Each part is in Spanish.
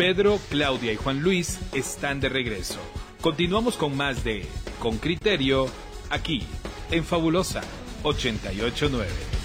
Pedro, Claudia y Juan Luis están de regreso. Continuamos con más de Con Criterio, aquí, en Fabulosa 889.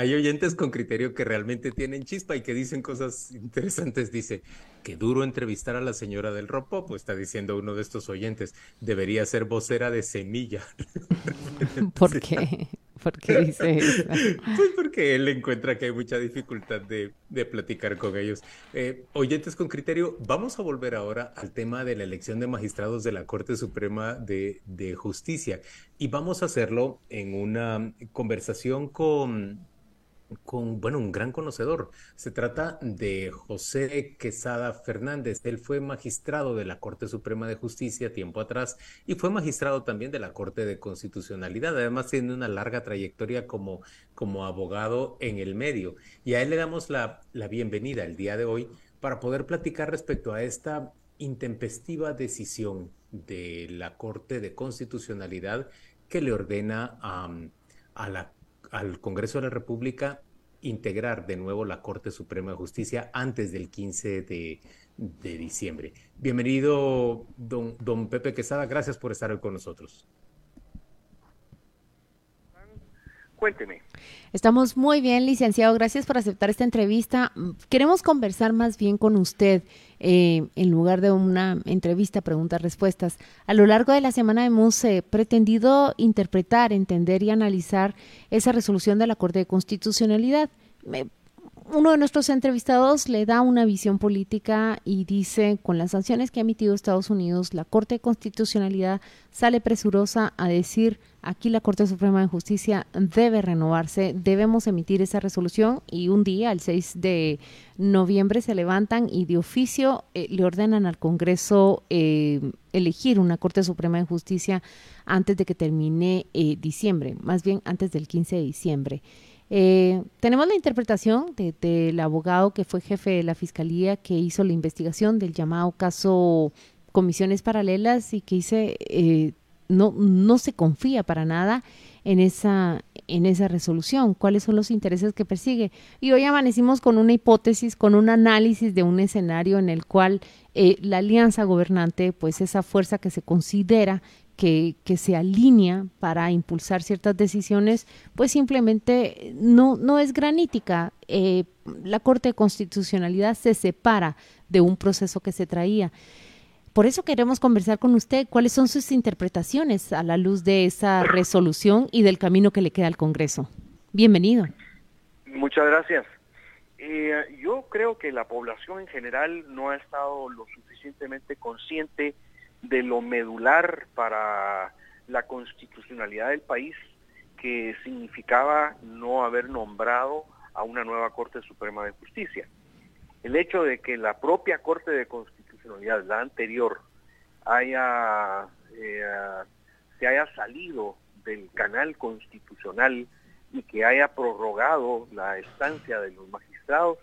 Hay oyentes con criterio que realmente tienen chispa y que dicen cosas interesantes. Dice, que duro entrevistar a la señora del ropo, pues está diciendo uno de estos oyentes, debería ser vocera de semilla. ¿Por qué? ¿Por qué dice eso? Pues porque él encuentra que hay mucha dificultad de, platicar con ellos. Eh, oyentes con criterio, vamos a volver ahora al tema de la elección de magistrados de la Corte Suprema de Justicia y vamos a hacerlo en una conversación con con, bueno, un gran conocedor. Se trata de José Quesada Fernández. Él fue magistrado de la Corte Suprema de Justicia tiempo atrás y fue magistrado también de la Corte de Constitucionalidad. Además, tiene una larga trayectoria como, como abogado en el medio. Y a él le damos la, la bienvenida el día de hoy para poder platicar respecto a esta intempestiva decisión de la Corte de Constitucionalidad que le ordena a la al Congreso de la República integrar de nuevo la Corte Suprema de Justicia antes del 15 de, diciembre. Bienvenido, don, don Pepe Quesada, gracias por estar hoy con nosotros. Cuénteme. Estamos muy bien, licenciado. Gracias por aceptar esta entrevista. Queremos conversar más bien con usted eh, en lugar de una entrevista, preguntas, respuestas. A lo largo de la semana hemos eh, pretendido interpretar, entender y analizar esa resolución de la Corte de Constitucionalidad uno de nuestros entrevistados le da una visión política y dice, con las sanciones que ha emitido Estados Unidos, la Corte de Constitucionalidad sale presurosa a decir, aquí la Corte Suprema de Justicia debe renovarse, debemos emitir esa resolución y un día, el 6 de noviembre, se levantan y de oficio eh, le ordenan al Congreso eh, elegir una Corte Suprema de Justicia antes de que termine eh, diciembre, más bien antes del 15 de diciembre. Eh, tenemos la interpretación del abogado que fue jefe de la fiscalía que hizo la investigación del llamado caso comisiones paralelas y que dice eh, no no se confía para nada en esa en esa resolución. Cuáles son los intereses que persigue y hoy amanecimos con una hipótesis con un análisis de un escenario en el cual eh, la alianza gobernante pues esa fuerza que se considera que, se alinea para impulsar ciertas decisiones, pues simplemente no, no es granítica. Eh, la Corte de Constitucionalidad se separa de un proceso que se traía. Por eso queremos conversar con usted cuáles son sus interpretaciones a la luz de esa resolución y del camino que le queda al Congreso. Bienvenido. Muchas gracias. Eh, yo creo que la población en general no ha estado lo suficientemente consciente de lo medular para la constitucionalidad del país que significaba no haber nombrado a una nueva Corte Suprema de Justicia. El hecho de que la propia Corte de Constitucionalidad, la anterior, haya, eh, se haya salido del canal constitucional y que haya prorrogado la estancia de los magistrados,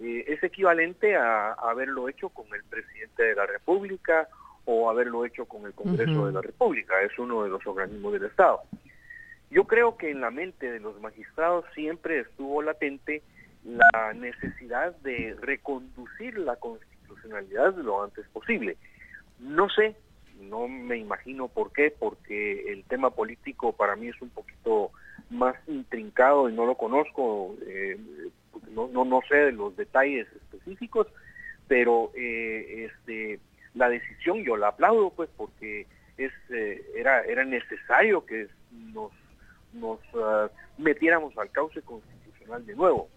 eh, es equivalente a haberlo hecho con el presidente de la República o haberlo hecho con el Congreso de la República, es uno de los organismos del Estado. Yo creo que en la mente de los magistrados siempre estuvo latente la necesidad de reconducir la constitucionalidad lo antes posible. No sé, no me imagino por qué, porque el tema político para mí es un poquito más intrincado y no lo conozco, eh, no, no, no sé de los detalles específicos, pero eh, este la decisión yo la aplaudo pues porque es eh, era era necesario que nos nos ah, metiéramos al cauce constitucional de nuevo.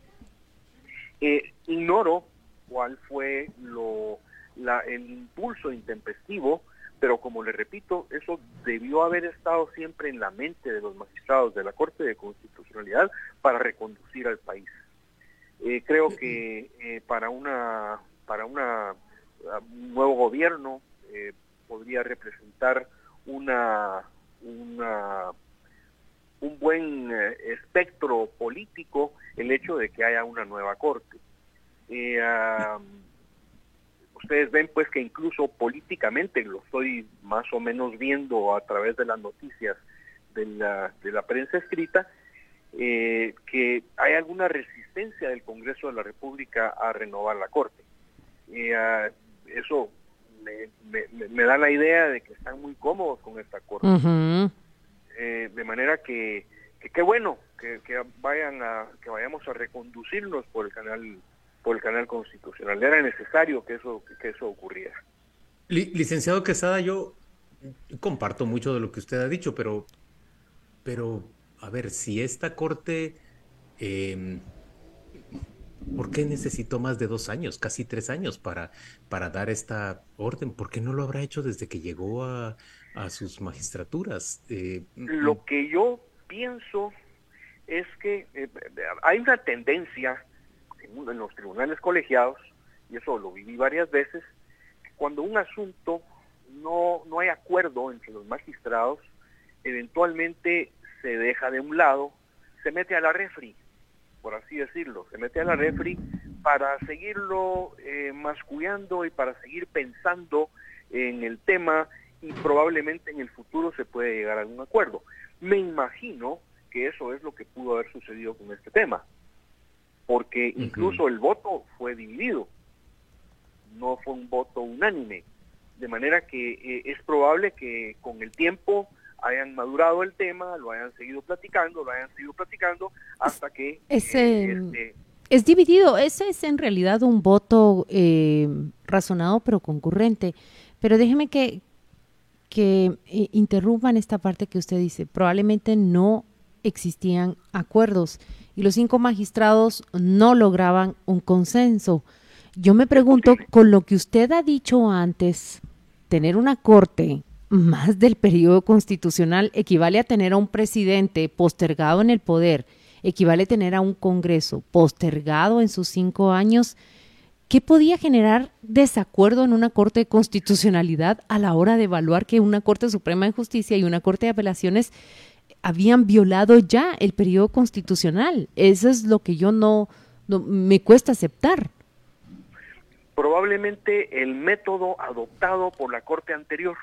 Eh, ignoro cuál fue lo la, el impulso intempestivo pero como le repito eso debió haber estado siempre en la mente de los magistrados de la corte de constitucionalidad para reconducir al país. Eh, creo que para una para una un nuevo gobierno eh, podría representar una, una un buen eh, espectro político el hecho de que haya una nueva corte. Eh, ustedes ven pues que incluso políticamente lo estoy más o menos viendo a través de las noticias de la, de la prensa escrita, eh, que hay alguna resistencia del Congreso de la República a renovar la Corte. Ah, eso me, da la idea de que están muy cómodos con esta Corte. Eh, de manera que qué bueno que, vayan a que vayamos a reconducirnos por el canal por el canal constitucional. Era necesario que eso que eso ocurriera. Licenciado Quesada, yo comparto mucho de lo que usted ha dicho, pero pero a ver, si esta corte, em, ¿por qué necesitó más de dos años, casi tres años para, para dar esta orden? ¿Por qué no lo habrá hecho desde que llegó a, sus magistraturas? Eh, lo mm. que yo pienso es que eh, hay una tendencia en, los tribunales colegiados, y eso lo viví varias veces, que cuando un asunto no, no hay acuerdo entre los magistrados, eventualmente se deja de un lado, se mete a la refri, por así decirlo, se mete a la refri para seguirlo eh, mascullando y para seguir pensando en el tema y probablemente en el futuro se puede llegar a algún acuerdo. Me imagino que eso es lo que pudo haber sucedido con este tema, porque incluso el voto fue dividido, no fue un voto unánime, de manera que eh, es probable que con el tiempo hayan madurado el tema, lo hayan seguido platicando, lo hayan seguido platicando hasta que... Ese, eh, este, es dividido, ese es en realidad un voto eh, razonado pero concurrente. Pero déjeme que, que eh, interrumpan esta parte que usted dice. Probablemente no existían acuerdos y los cinco magistrados no lograban un consenso. Yo me pregunto, con lo que usted ha dicho antes, tener una corte más del periodo constitucional equivale a tener a un presidente postergado en el poder, equivale a tener a un Congreso postergado en sus cinco años. ¿Qué podía generar desacuerdo en una Corte de Constitucionalidad a la hora de evaluar que una Corte Suprema de Justicia y una Corte de Apelaciones habían violado ya el periodo constitucional? Eso es lo que yo no, no me cuesta aceptar. Probablemente el método adoptado por la Corte anterior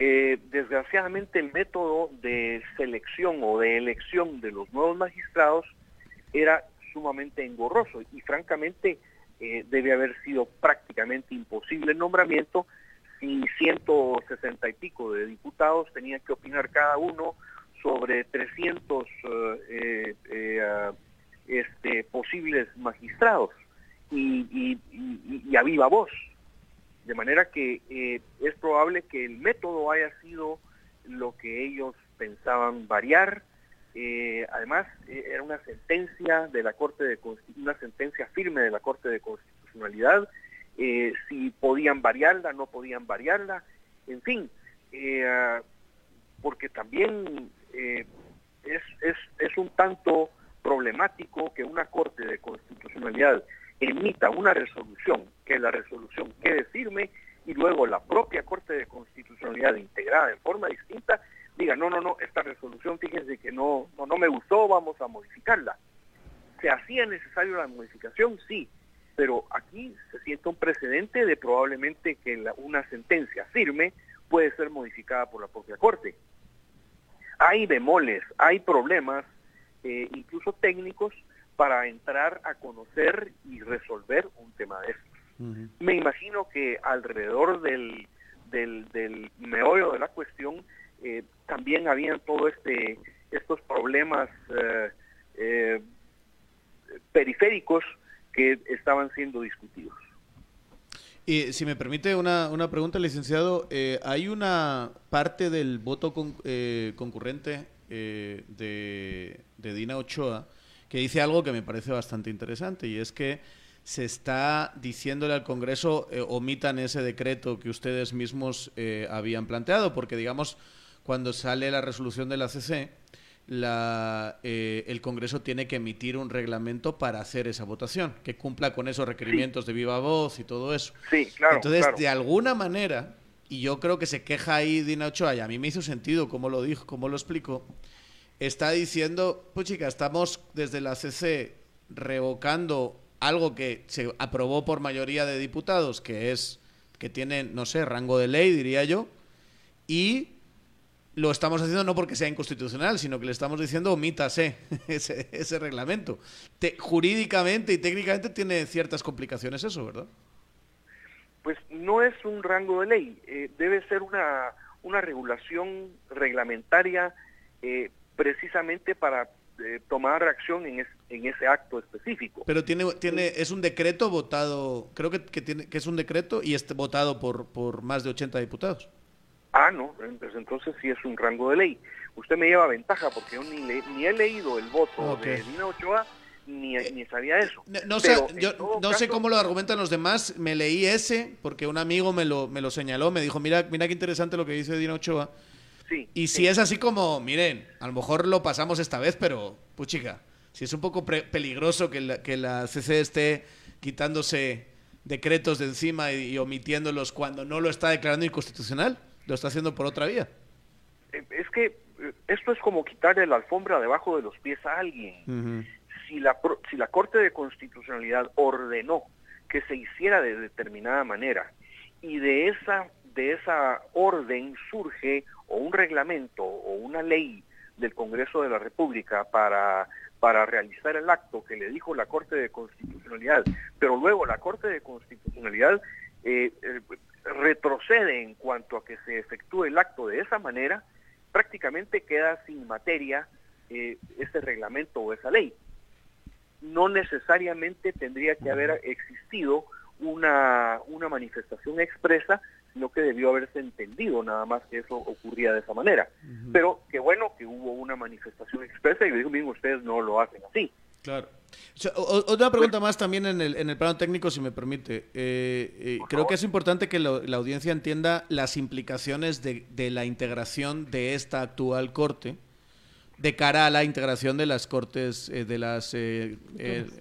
eh, desgraciadamente el método de selección o de elección de los nuevos magistrados era sumamente engorroso y francamente eh, debe haber sido prácticamente imposible el nombramiento si 160 y pico de diputados tenían que opinar cada uno sobre 300 eh, este, posibles magistrados y, y a viva voz. De manera que eh, es probable que el método haya sido lo que ellos pensaban variar. Eh, además, eh, era una sentencia de la Corte de una sentencia firme de la Corte de Constitucionalidad. si podían variarla, no podían variarla. En fin, porque también es, es, es un tanto problemático que una Corte de Constitucionalidad emita una resolución, que la resolución quede firme y luego la propia Corte de Constitucionalidad integrada en forma distinta diga, no, no, no, esta resolución fíjense que no, no, no me gustó, vamos a modificarla. ¿Se hacía necesario la modificación? Sí, pero aquí se siente un precedente de probablemente que una sentencia firme puede ser modificada por la propia Corte. Hay bemoles, hay problemas, eh, incluso técnicos, para entrar a conocer y resolver un tema de Me imagino que alrededor del, del, meollo de la cuestión eh, también habían todo este estos problemas eh, eh, periféricos que estaban siendo discutidos. Y si me permite una, una pregunta, licenciado, hay una parte del voto concurrente de, de Dina Ochoa que dice algo que me parece bastante interesante y es que se está diciéndole al Congreso eh, omitan ese decreto que ustedes mismos eh, habían planteado, porque digamos, cuando sale la resolución de la CC, la, eh, el Congreso tiene que emitir un reglamento para hacer esa votación, que cumpla con esos requerimientos de viva voz y todo eso. Sí, claro. Entonces, de alguna manera, y yo creo que se queja ahí Dina Ochoa, y a mí me hizo sentido cómo lo dijo, cómo lo explicó, está diciendo, pues chica, estamos desde la CC revocando algo que se aprobó por mayoría de diputados, que es que tiene, no sé, rango de ley, diría yo, y lo estamos haciendo no porque sea inconstitucional, sino que le estamos diciendo omítase ese, ese reglamento. jurídicamente y técnicamente tiene ciertas complicaciones eso, ¿verdad? Pues no es un rango de ley, eh, debe ser una, una regulación reglamentaria eh, precisamente para eh, tomar reacción en, en ese acto específico. Pero tiene, tiene, es un decreto votado, creo que, que, tiene, que es un decreto y es votado por, por más de 80 diputados. Ah, no, pues entonces sí es un rango de ley. Usted me lleva ventaja porque yo ni, ni he leído el voto de Dina Ochoa ni, eh, ni sabía eso. No, sé, yo no sé cómo lo argumentan los demás. Me leí ese porque un amigo me lo, me lo señaló, me dijo, mira, mira qué interesante lo que dice Dina Ochoa. Sí, y si es así como, miren, a lo mejor lo pasamos esta vez, pero, puchica, si es un poco peligroso que la, que la CC esté quitándose decretos de encima y omitiéndolos cuando no lo está declarando inconstitucional lo está haciendo por otra vía. Eh, es que eh, esto es como quitarle la alfombra debajo de los pies a alguien. si, la, si la Corte de Constitucionalidad ordenó que se hiciera de determinada manera y de esa, de esa orden surge o un reglamento o una ley del Congreso de la República para, para realizar el acto que le dijo la Corte de Constitucionalidad, pero luego la Corte de Constitucionalidad eh, retrocede en cuanto a que se efectúe el acto de esa manera, prácticamente queda sin materia eh, ese reglamento o esa ley. No necesariamente tendría que haber existido una, una manifestación expresa, sino que debió haberse entendido nada más que eso ocurría de esa manera. Pero qué bueno que hubo una manifestación expresa y digo, bien, ustedes no lo hacen así. Claro. otra pregunta más también en el, en el plano técnico, si me permite. Eh, eh, creo que es importante que la audiencia entienda las implicaciones de, la integración de esta actual corte de cara a la integración de las cortes, eh, de las,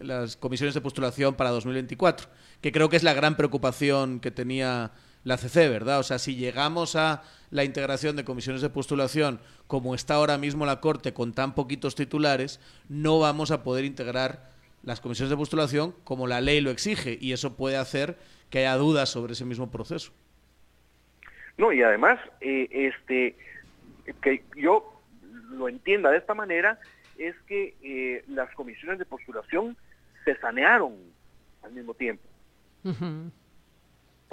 las comisiones de postulación para 2024, que creo que es la gran preocupación que tenía la CC, ¿verdad? O sea, si llegamos a la integración de comisiones de postulación como está ahora mismo la Corte con tan poquitos titulares, no vamos a poder integrar las comisiones de postulación como la ley lo exige y eso puede hacer que haya dudas sobre ese mismo proceso. No, y además, eh, este, que yo lo entienda de esta manera, es que eh, las comisiones de postulación se sanearon al mismo tiempo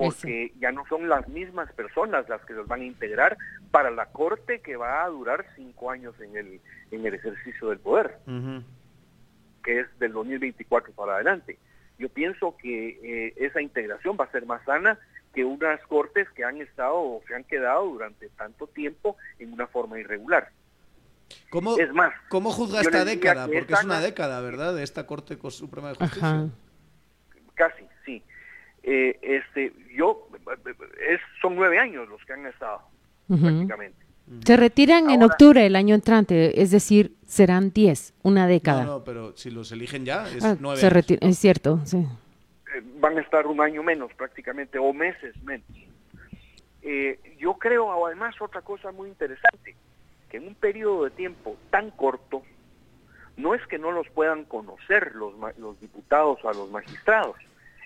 porque ya no son las mismas personas las que los van a integrar para la corte que va a durar cinco años en el, en el ejercicio del poder, que es del 2024 para adelante. Yo pienso que eh, esa integración va a ser más sana que unas cortes que han estado o se han quedado durante tanto tiempo en una forma irregular. ¿Cómo, es más, ¿cómo juzga esta década? Porque es una década, ¿verdad? De esta Corte Suprema de Justicia. Casi. Eh, este, yo, es, son nueve años los que han estado, prácticamente. Se retiran en octubre el año entrante, es decir, serán diez, una década. No, pero si los eligen ya, es ah, nueve Es cierto, sí. Eh, van a estar un año menos prácticamente, o meses menos. Eh, yo creo además otra cosa muy interesante, que en un periodo de tiempo tan corto, no es que no los puedan conocer los, los diputados o a los magistrados,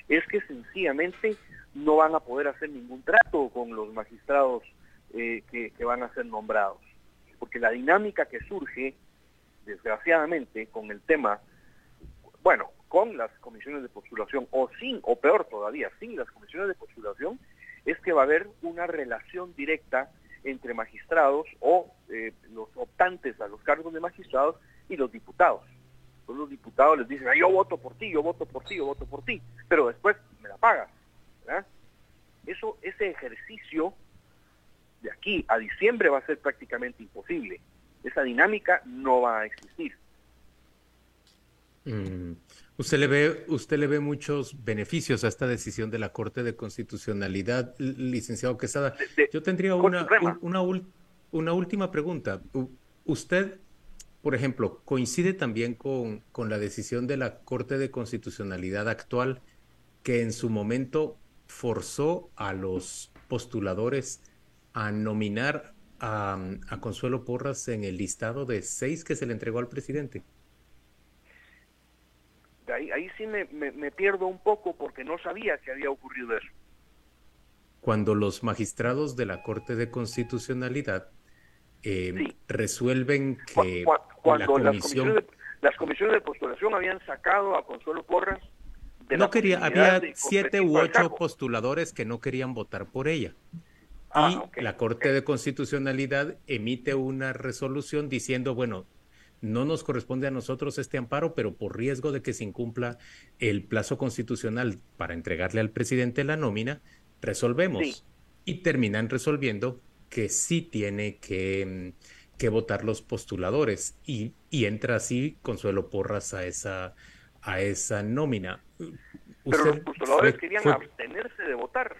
es que sencillamente no van a poder hacer ningún trato con los magistrados eh, que, van a ser nombrados. Porque la dinámica que surge, desgraciadamente, con el tema, bueno, con las comisiones de postulación, o sin, o peor todavía, sin las comisiones de postulación, es que va a haber una relación directa entre magistrados o eh, los optantes a los cargos de magistrados y los diputados los diputados les dicen, yo voto por ti, yo voto por ti, yo voto por ti, pero después me la pagas. Eso, ese ejercicio de aquí a diciembre va a ser prácticamente imposible. Esa dinámica no va a existir. Mm. Usted le ve, usted le ve muchos beneficios a esta decisión de la Corte de Constitucionalidad, licenciado Quesada. Yo tendría una, una, una última pregunta. ¿Usted por ejemplo, coincide también con, con, la decisión de la Corte de Constitucionalidad actual que en su momento forzó a los postuladores a nominar a, Consuelo Porras en el listado de seis que se le entregó al presidente. Ahí, ahí sí me, me pierdo un poco porque no sabía que había ocurrido eso. Cuando los magistrados de la Corte de Constitucionalidad eh, resuelven que cuando la comisión... las, comisiones de, postulación habían sacado a Consuelo Porras de no quería, había siete u ocho postuladores que no querían votar por ella. Ah, y la Corte de Constitucionalidad emite una resolución diciendo, bueno, no nos corresponde a nosotros este amparo, pero por riesgo de que se incumpla el plazo constitucional para entregarle al presidente la nómina, resolvemos. Y terminan resolviendo que sí tiene que, que votar los postuladores y, y, entra así Consuelo Porras a esa, a esa nómina. Pero los postuladores querían abstenerse de votar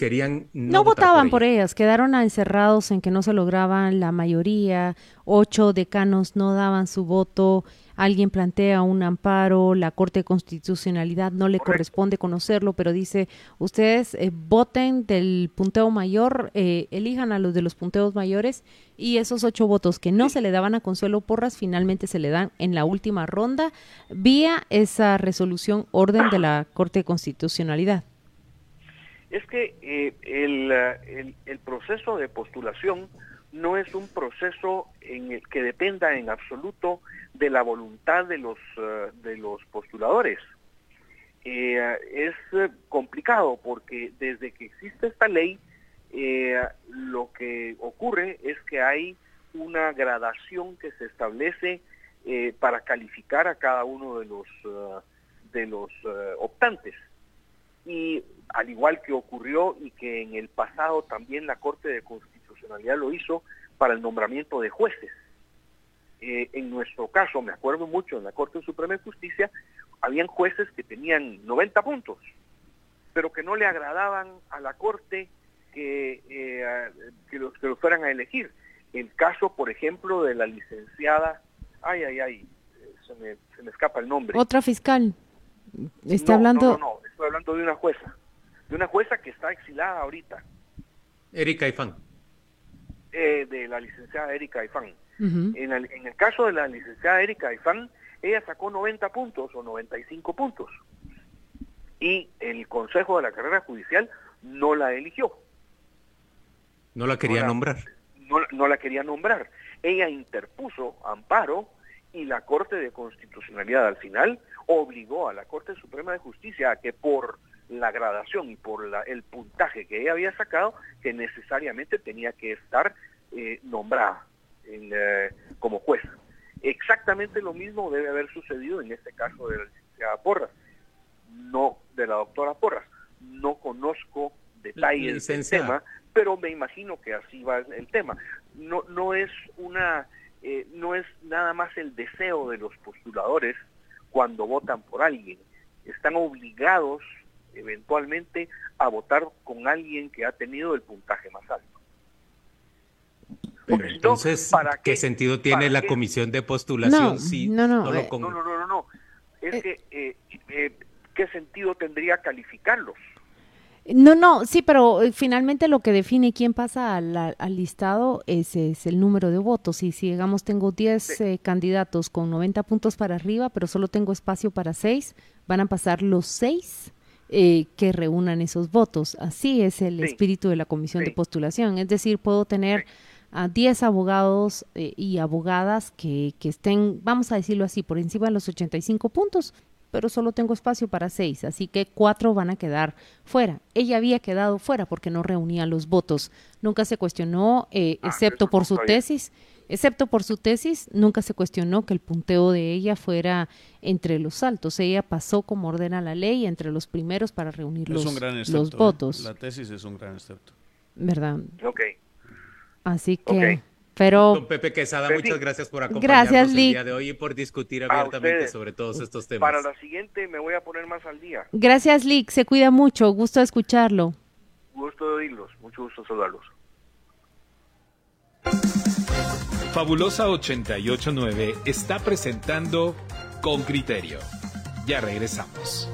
querían no, votaban por, ellas, quedaron encerrados en que no se lograban la mayoría, ocho decanos no daban su voto, alguien plantea un amparo, la Corte de Constitucionalidad no le corresponde conocerlo, pero dice, ustedes eh, voten del punteo mayor, eh, elijan a los de los punteos mayores y esos ocho votos que no se le daban a Consuelo Porras finalmente se le dan en la última ronda vía esa resolución orden de la Corte de Constitucionalidad es que eh, el, el, proceso de postulación no es un proceso en el que dependa en absoluto de la voluntad de los, eh, postuladores. Eh, es complicado porque desde que existe esta ley, lo que ocurre es que hay una gradación que se establece para calificar a cada uno de los optantes. Y al igual que ocurrió y que en el pasado también la Corte de Constitucionalidad lo hizo para el nombramiento de jueces. Eh, en nuestro caso, me acuerdo mucho, en la Corte Suprema de Justicia, habían jueces que tenían 90 puntos, pero que no le agradaban a la Corte que, eh, los, que los fueran a elegir. El caso, por ejemplo, de la licenciada, ay, ay, ay, se me, se me escapa el nombre. Otra fiscal. Está hablando... No, no, estoy hablando de una jueza de una jueza que está exilada ahorita. Erika Ifán. Eh, de la licenciada Erika Ifán. en, el, en, el, caso de la licenciada Erika Ifán, ella sacó 90 puntos o 95 puntos. Y el Consejo de la Carrera Judicial no la eligió. No la quería nombrar. No, no la quería nombrar. Ella interpuso amparo y la Corte de Constitucionalidad al final obligó a la Corte Suprema de Justicia a que por la gradación y por la, el puntaje que ella había sacado, que necesariamente tenía que estar eh, nombrada eh, como jueza. Exactamente lo mismo debe haber sucedido en este caso de la licenciada Porras, no de la doctora Porras. No conozco detalles del tema, pero me imagino que así va el tema. No, no es una, eh, no es nada más el deseo de los postuladores cuando votan por alguien. Están obligados eventualmente a votar con alguien que ha tenido el puntaje más alto. entonces, ¿qué, sentido tiene la comisión de postulación no, si no, no, no, no, no, no, Es eh, que, eh, eh, ¿qué sentido tendría calificarlos? No, no, sí, pero finalmente lo que define quién pasa al, al listado es, es, el número de votos. Y si, digamos, tengo 10 candidatos con 90 puntos para arriba, pero solo tengo espacio para 6, van a pasar los 6 eh, que reúnan esos votos. Así es el espíritu de la comisión de postulación. Es decir, puedo tener a 10 abogados eh, y abogadas que, que estén, vamos a decirlo así, por encima de los 85 puntos, pero solo tengo espacio para 6, así que 4 van a quedar fuera. Ella había quedado fuera porque no reunía los votos. Nunca se cuestionó, eh, ah, excepto por su tesis, Excepto por su tesis, nunca se cuestionó que el punteo de ella fuera entre los altos. Ella pasó como ordena la ley entre los primeros para reunir los, los, ¿eh? votos. La tesis es un gran excepto. ¿Verdad? Ok. Así que... Pero, Don Pepe Quesada, muchas gracias por acompañarnos el día de hoy y por discutir abiertamente sobre todos estos temas. Para la siguiente me voy a poner más al día. Gracias, Lick. Se cuida mucho. Gusto escucharlo. Gusto de oírlos. Mucho gusto saludarlos. Fabulosa 889 está presentando Con Criterio. Ya regresamos.